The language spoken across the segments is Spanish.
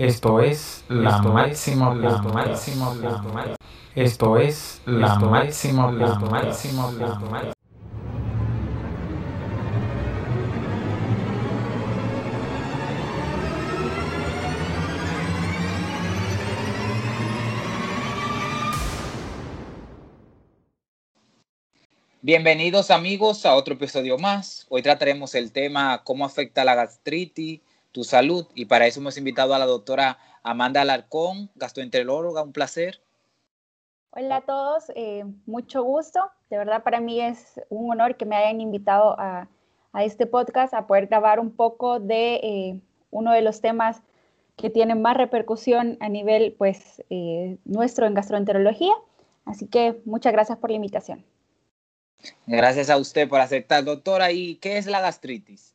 Esto es la máximo la máximo la Esto es la máximo la máximo la Bienvenidos amigos a otro episodio más. Hoy trataremos el tema cómo afecta la gastritis tu salud. Y para eso hemos invitado a la doctora Amanda Alarcón, gastroenteróloga, un placer. Hola a todos, eh, mucho gusto. De verdad para mí es un honor que me hayan invitado a, este podcast a poder grabar un poco de eh, uno de los temas que tienen más repercusión a nivel pues eh, nuestro en gastroenterología. Así que muchas gracias por la invitación. Gracias a usted por aceptar, doctora. ¿Y qué es la gastritis?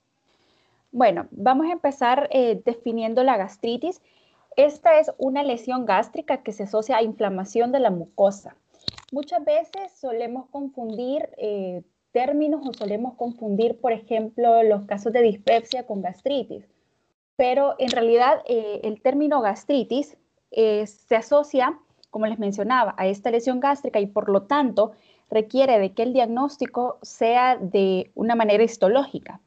Bueno, vamos a empezar eh, definiendo la gastritis. Esta es una lesión gástrica que se asocia a inflamación de la mucosa. Muchas veces solemos confundir eh, términos o solemos confundir, por ejemplo, los casos de dispepsia con gastritis. Pero en realidad eh, el término gastritis se asocia, como les mencionaba, a esta lesión gástrica y por lo tanto requiere de que el diagnóstico sea de una manera histológica.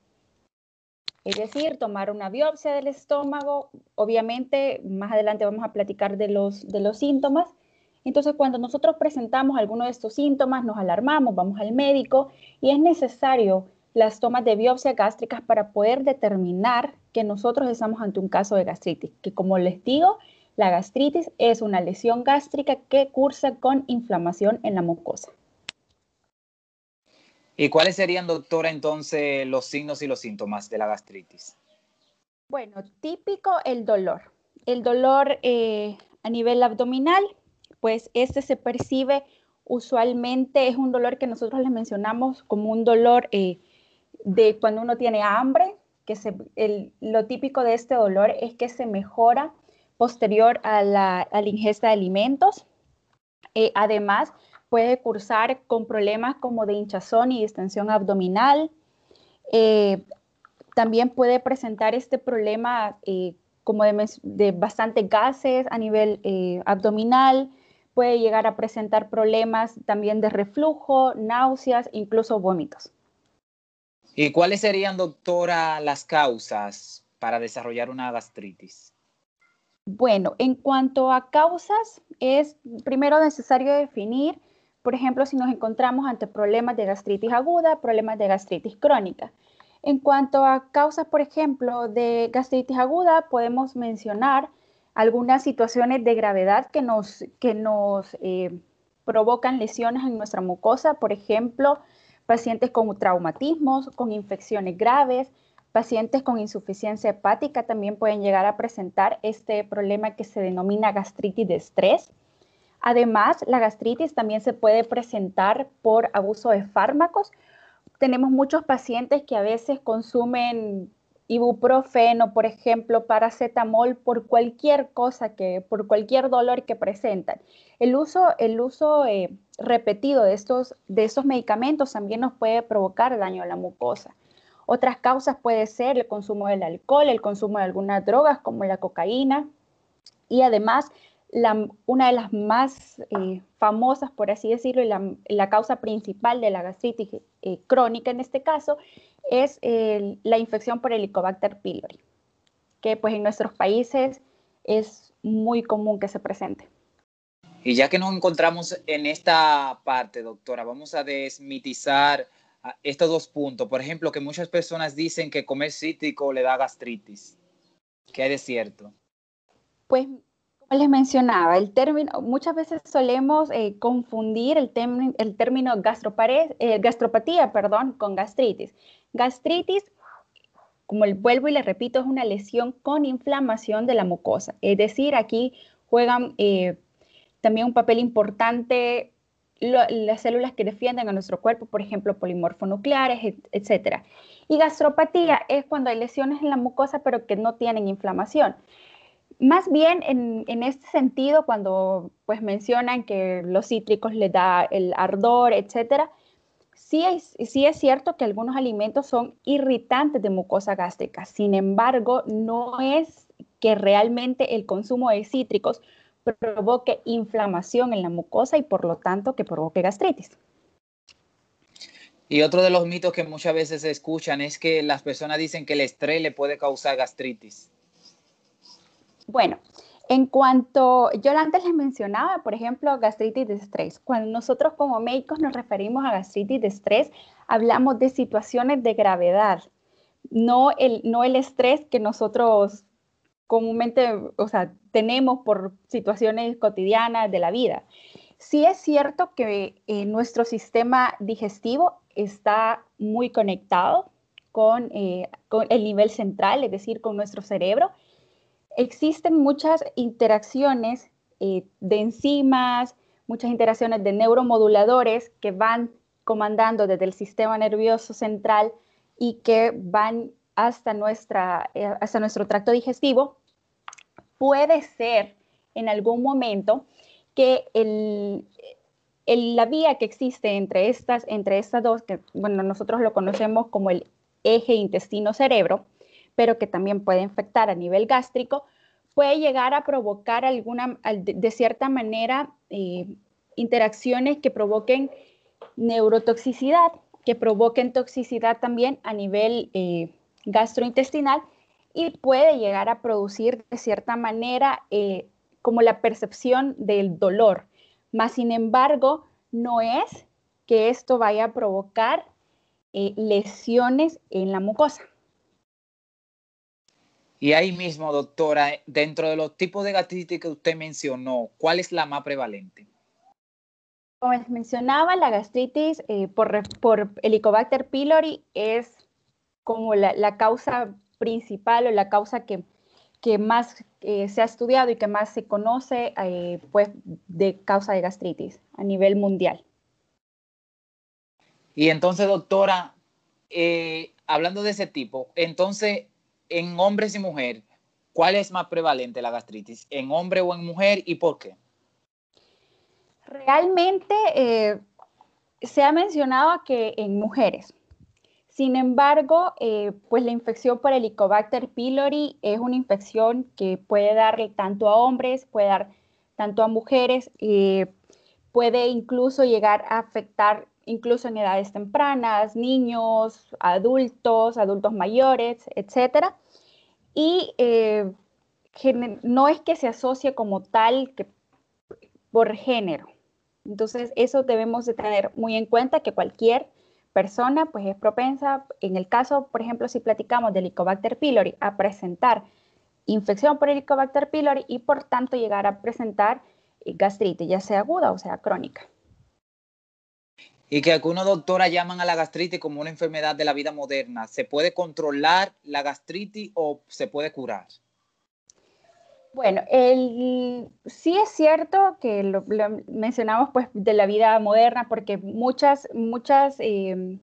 Es decir, tomar una biopsia del estómago, obviamente más adelante vamos a platicar de los, de los síntomas. Entonces, cuando nosotros presentamos alguno de estos síntomas, nos alarmamos, vamos al médico y es necesario las tomas de biopsia gástricas para poder determinar que nosotros estamos ante un caso de gastritis, que como les digo, la gastritis es una lesión gástrica que cursa con inflamación en la mucosa. ¿Y cuáles serían, doctora, entonces los signos y los síntomas de la gastritis? Bueno, típico el dolor. El dolor eh, a nivel abdominal, pues este se percibe usualmente, es un dolor que nosotros les mencionamos como un dolor eh, de cuando uno tiene hambre, que lo típico de este dolor es que se mejora posterior a la, ingesta de alimentos. Eh, además, puede cursar con problemas como de hinchazón y distensión abdominal. Eh, también puede presentar este problema eh, como de, bastantes gases a nivel eh, abdominal. Puede llegar a presentar problemas también de reflujo, náuseas, incluso vómitos. ¿Y cuáles serían, doctora, las causas para desarrollar una gastritis? Bueno, en cuanto a causas, es primero necesario definir por ejemplo, si nos encontramos ante problemas de gastritis aguda, problemas de gastritis crónica. En cuanto a causas, por ejemplo, de gastritis aguda, podemos mencionar algunas situaciones de gravedad que nos, que nos eh, provocan lesiones en nuestra mucosa, por ejemplo, pacientes con traumatismos, con infecciones graves, pacientes con insuficiencia hepática también pueden llegar a presentar este problema que se denomina gastritis de estrés. Además, la gastritis también se puede presentar por abuso de fármacos. Tenemos muchos pacientes que a veces consumen ibuprofeno, por ejemplo, paracetamol por cualquier cosa que, por cualquier dolor que presentan. El uso, el uso eh, repetido de estos, de estos medicamentos también nos puede provocar daño a la mucosa. Otras causas puede ser el consumo del alcohol, el consumo de algunas drogas como la cocaína y además una de las más eh, famosas, por así decirlo, y la, causa principal de la gastritis eh, crónica en este caso, es la infección por Helicobacter pylori, que pues en nuestros países es muy común que se presente. Y ya que nos encontramos en esta parte, doctora, vamos a desmitizar ah, estos dos puntos. Por ejemplo, que muchas personas dicen que comer cítrico le da gastritis. ¿Qué hay de cierto? Pues les mencionaba, el término, muchas veces solemos eh, confundir el, el término eh, gastropatía perdón, con gastritis. Gastritis, como el vuelvo y le repito, es una lesión con inflamación de la mucosa. Es decir, aquí juegan eh, también un papel importante las células que defienden a nuestro cuerpo, por ejemplo, polimorfonucleares, etc. Y gastropatía es cuando hay lesiones en la mucosa pero que no tienen inflamación. Más bien en, este sentido, cuando pues mencionan que los cítricos les da el ardor, etcétera, sí es, sí es cierto que algunos alimentos son irritantes de mucosa gástrica. Sin embargo, no es que realmente el consumo de cítricos provoque inflamación en la mucosa y por lo tanto que provoque gastritis. Y otro de los mitos que muchas veces se escuchan es que las personas dicen que el estrés le puede causar gastritis. Bueno, en cuanto, yo antes les mencionaba, por ejemplo, gastritis de estrés. Cuando nosotros como médicos nos referimos a gastritis de estrés, hablamos de situaciones de gravedad, no el, no el estrés que nosotros comúnmente, o sea, tenemos por situaciones cotidianas de la vida. Sí es cierto que eh, nuestro sistema digestivo está muy conectado con, eh, con el nivel central, es decir, con nuestro cerebro, existen muchas interacciones eh, de enzimas, muchas interacciones de neuromoduladores que van comandando desde el sistema nervioso central y que van hasta, nuestra, eh, hasta nuestro tracto digestivo, puede ser en algún momento que la vía que existe entre estas, entre estas dos, que bueno, nosotros lo conocemos como el eje intestino-cerebro, pero que también puede infectar a nivel gástrico, puede llegar a provocar alguna, de cierta manera, eh, interacciones que provoquen neurotoxicidad, que provoquen toxicidad también a nivel eh, gastrointestinal y puede llegar a producir de cierta manera eh, como la percepción del dolor. Más sin embargo, no es que esto vaya a provocar lesiones en la mucosa. Y ahí mismo, doctora, dentro de los tipos de gastritis que usted mencionó, ¿cuál es la más prevalente? Como les mencionaba, la gastritis eh, por, por, Helicobacter pylori es como la, causa principal o la causa que, que más eh, se ha estudiado y que más se conoce eh, pues, de causa de gastritis a nivel mundial. Y entonces, doctora, hablando de ese tipo, entonces en hombres y mujeres, ¿cuál es más prevalente la gastritis? ¿En hombre o en mujer y por qué? Realmente eh, se ha mencionado que en mujeres. Sin embargo, eh, pues la infección por Helicobacter pylori es una infección que puede darle tanto a hombres, puede dar tanto a mujeres, eh, puede incluso llegar a afectar incluso en edades tempranas, niños, adultos, adultos mayores, etc. Y eh, no es que se asocie como tal que por género. Entonces, eso debemos de tener muy en cuenta que cualquier persona pues es propensa, en el caso, por ejemplo, si platicamos de Helicobacter pylori, a presentar infección por Helicobacter pylori y por tanto llegar a presentar eh, gastritis, ya sea aguda o sea crónica. Y que algunos doctoras llaman a la gastritis como una enfermedad de la vida moderna. ¿Se puede controlar la gastritis o se puede curar? Bueno, sí es cierto que lo, mencionamos pues de la vida moderna porque muchas, muchas em,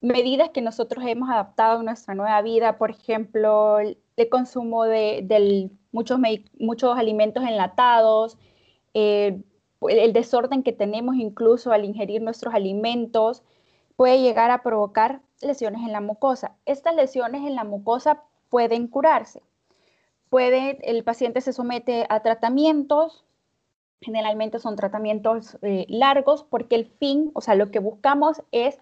medidas que nosotros hemos adaptado en nuestra nueva vida, por ejemplo, el, consumo de, muchos, muchos alimentos enlatados, eh, el desorden que tenemos incluso al ingerir nuestros alimentos puede llegar a provocar lesiones en la mucosa. Estas lesiones en la mucosa pueden curarse. Puede, el paciente se somete a tratamientos, generalmente son tratamientos eh, largos porque el fin, o sea, lo que buscamos es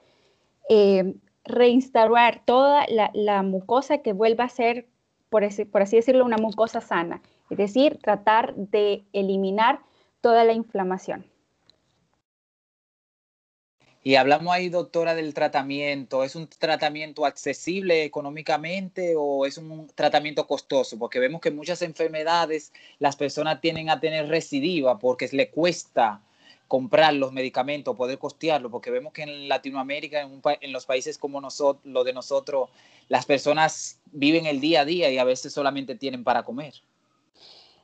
eh, reinstaurar toda la, mucosa que vuelva a ser, por así decirlo, una mucosa sana. Es decir, tratar de eliminar toda la inflamación. Y hablamos ahí, doctora, del tratamiento. ¿Es un tratamiento accesible económicamente o es un tratamiento costoso? Porque vemos que muchas enfermedades las personas tienen a tener recidiva porque le cuesta comprar los medicamentos, poder costearlo, porque vemos que en Latinoamérica, en, los países como nosotros, lo de nosotros, las personas viven el día a día y a veces solamente tienen para comer.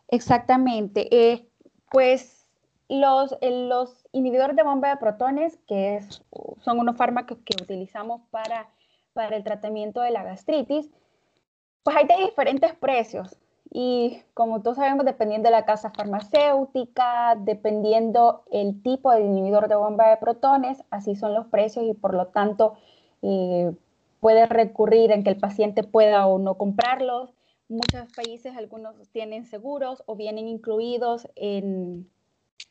Exactamente. Eh, pues los, los inhibidores de bomba de protones, que son unos fármacos que utilizamos para, para el tratamiento de la gastritis, pues hay diferentes precios. Y como todos sabemos, dependiendo de la casa farmacéutica, dependiendo el tipo de inhibidor de bomba de protones, así son los precios y por lo tanto eh, puede recurrir en que el paciente pueda o no comprarlos muchos países, algunos tienen seguros o vienen incluidos en,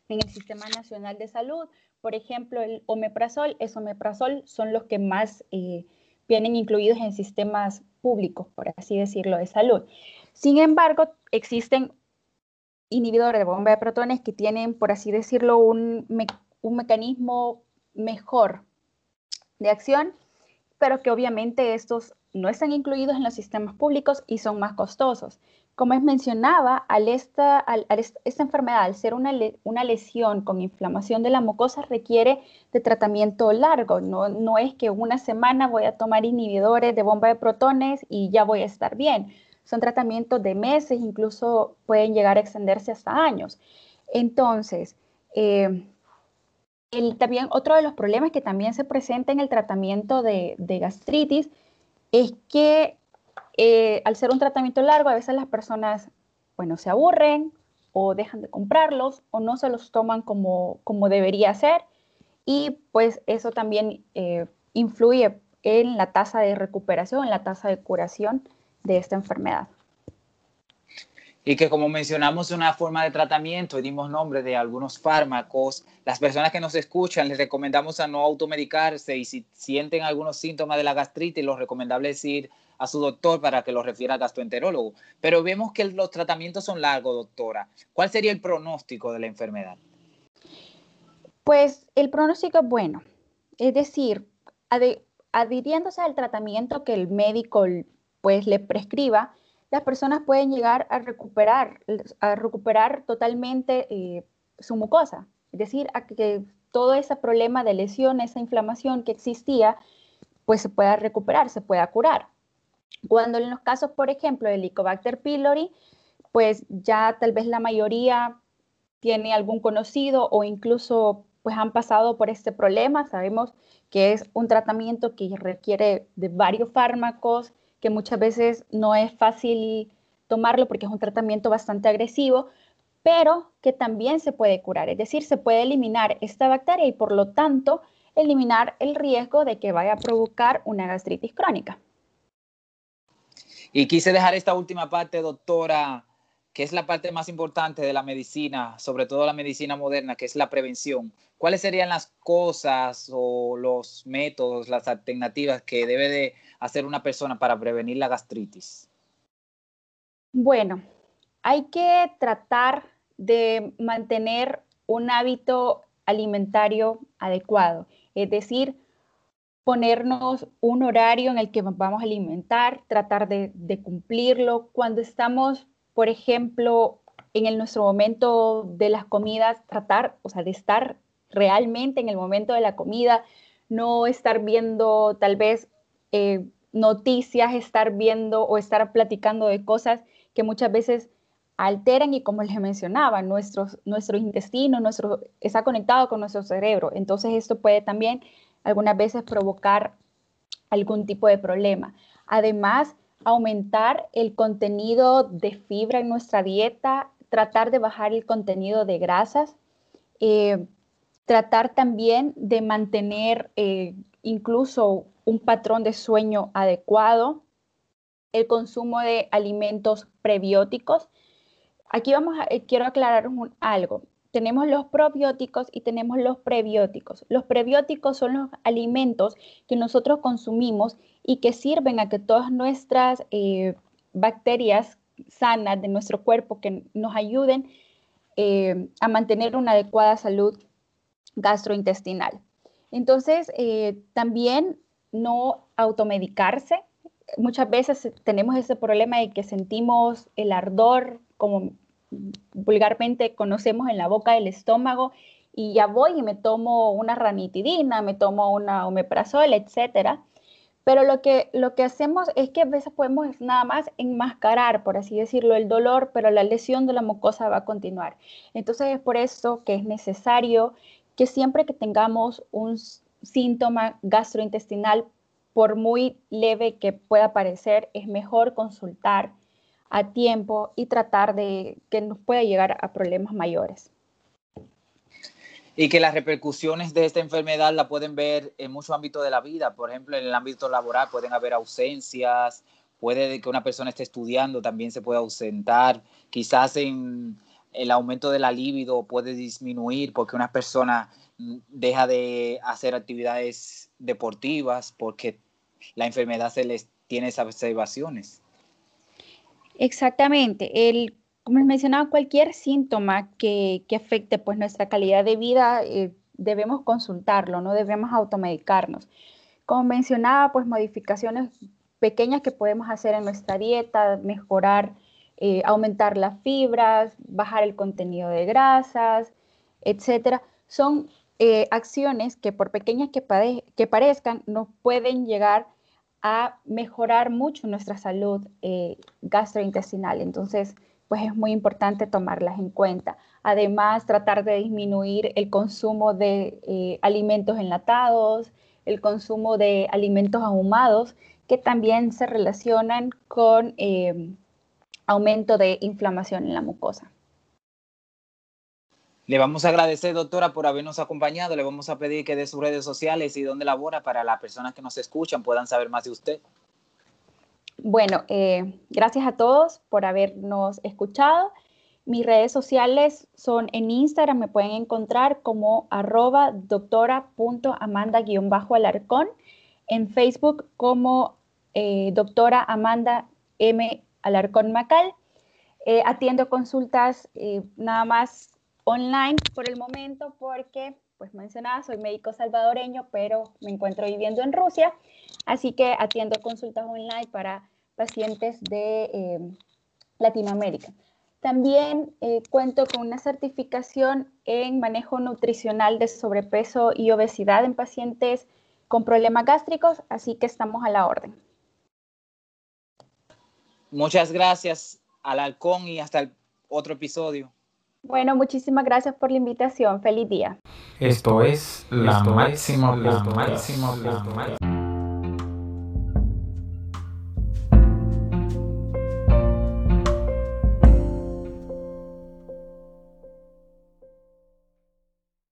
en el Sistema Nacional de Salud. Por ejemplo, el omeprazol, esomeprazol son los que más eh, vienen incluidos en sistemas públicos, por así decirlo, de salud. Sin embargo, existen inhibidores de bomba de protones que tienen, por así decirlo, un, un mecanismo mejor de acción, pero que obviamente estos no están incluidos en los sistemas públicos y son más costosos. Como es mencionaba, al esta, esta enfermedad, al ser una, una, lesión con inflamación de la mucosa, requiere de tratamiento largo. No, no es que una semana voy a tomar inhibidores de bomba de protones y ya voy a estar bien. Son tratamientos de meses, incluso pueden llegar a extenderse hasta años. Entonces, eh, el, también otro de los problemas que también se presenta en el tratamiento de, de gastritis es que eh, al ser un tratamiento largo, a veces las personas, bueno, se aburren o dejan de comprarlos o no se los toman como, como debería ser y pues eso también eh, influye en la tasa de recuperación, en la tasa de curación de esta enfermedad. Y que como mencionamos una forma de tratamiento dimos nombre de algunos fármacos, las personas que nos escuchan les recomendamos a no automedicarse y si sienten algunos síntomas de la gastritis, lo recomendable es ir a su doctor para que lo refiera al gastroenterólogo. Pero vemos que los tratamientos son largos, doctora. ¿Cuál sería el pronóstico de la enfermedad? Pues el pronóstico es bueno. Es decir, adhiriéndose al tratamiento que el médico pues le prescriba, las personas pueden llegar a recuperar, a recuperar totalmente eh, su mucosa. Es decir, a que todo ese problema de lesión, esa inflamación que existía, pues se pueda recuperar, se pueda curar. Cuando en los casos, por ejemplo, del Helicobacter pylori, pues ya tal vez la mayoría tiene algún conocido o incluso pues han pasado por este problema. Sabemos que es un tratamiento que requiere de varios fármacos, que muchas veces no es fácil tomarlo porque es un tratamiento bastante agresivo, pero que también se puede curar. Es decir, se puede eliminar esta bacteria y por lo tanto eliminar el riesgo de que vaya a provocar una gastritis crónica. Y quise dejar esta última parte, doctora, que es la parte más importante de la medicina, sobre todo la medicina moderna, que es la prevención. ¿Cuáles serían las cosas o los métodos, las alternativas que debe de hacer una persona para prevenir la gastritis? Bueno, hay que tratar de mantener un hábito alimentario adecuado, es decir, ponernos un horario en el que vamos a alimentar, tratar de, cumplirlo. Cuando estamos, por ejemplo, en el, nuestro momento de las comidas, tratar, o sea, de estar realmente en el momento de la comida, no estar viendo tal vez eh, noticias, estar viendo o estar platicando de cosas que muchas veces alteran y como les mencionaba, nuestro intestino nuestro, está conectado con nuestro cerebro. Entonces esto puede también algunas veces provocar algún tipo de problema. Además, aumentar el contenido de fibra en nuestra dieta, tratar de bajar el contenido de grasas, eh, tratar también de mantener eh, incluso un patrón de sueño adecuado, el consumo de alimentos prebióticos. Aquí vamos a, eh, quiero aclarar algo tenemos los probióticos y tenemos los prebióticos. Los prebióticos son los alimentos que nosotros consumimos y que sirven a que todas nuestras eh, bacterias sanas de nuestro cuerpo que nos ayuden eh, a mantener una adecuada salud gastrointestinal. Entonces, eh, también no automedicarse. Muchas veces tenemos ese problema de que sentimos el ardor, como vulgarmente conocemos en la boca del estómago y ya voy y me tomo una ranitidina, me tomo una omeprazol, etcétera. Pero lo que, lo que hacemos es que a veces podemos nada más enmascarar, por así decirlo, el dolor, pero la lesión de la mucosa va a continuar. Entonces es por eso que es necesario que siempre que tengamos un síntoma gastrointestinal, por muy leve que pueda parecer, es mejor consultar a tiempo y tratar de que nos pueda llegar a problemas mayores. Y que las repercusiones de esta enfermedad la pueden ver en muchos ámbitos de la vida. Por ejemplo, en el ámbito laboral pueden haber ausencias, puede que una persona esté estudiando, también se puede ausentar, quizás el aumento de la libido puede disminuir porque una persona deja de hacer actividades deportivas porque la enfermedad se les tiene esas observaciones. Exactamente. El, como les mencionaba, cualquier síntoma que, afecte pues, nuestra calidad de vida, eh, debemos consultarlo, no debemos automedicarnos. Como mencionaba, pues modificaciones pequeñas que podemos hacer en nuestra dieta, mejorar, eh, aumentar las fibras, bajar el contenido de grasas, etcétera, son eh, acciones que por pequeñas que, que, parezcan nos pueden llegar a mejorar mucho nuestra salud eh, gastrointestinal. Entonces, pues es muy tomarlas en cuenta. Además, tratar de disminuir el consumo de eh, alimentos enlatados, el consumo de alimentos ahumados, que también se relacionan con eh, aumento de inflamación en la mucosa. Le vamos a agradecer, doctora, por habernos acompañado. Le vamos a pedir que dé sus redes sociales y dónde labora para las personas que nos escuchan puedan saber más de usted. Bueno, eh, gracias a todos por habernos escuchado. Mis redes sociales son en Instagram, me pueden encontrar como arroba doctora.amanda-alarcón, en Facebook como eh, doctora Amanda M. Alarcón Macal. Eh, atiendo consultas nada más online por el momento porque, pues mencionaba, soy médico salvadoreño, pero me encuentro viviendo en Rusia, así que atiendo consultas online para pacientes de eh, Latinoamérica. También eh, cuento con una certificación en manejo nutricional de sobrepeso y obesidad en pacientes con problemas gástricos, así que estamos a la orden. Muchas gracias al halcón y hasta el otro episodio. Bueno, muchísimas gracias por la invitación. Feliz día. Esto es la máxima, la máxima, la máxima.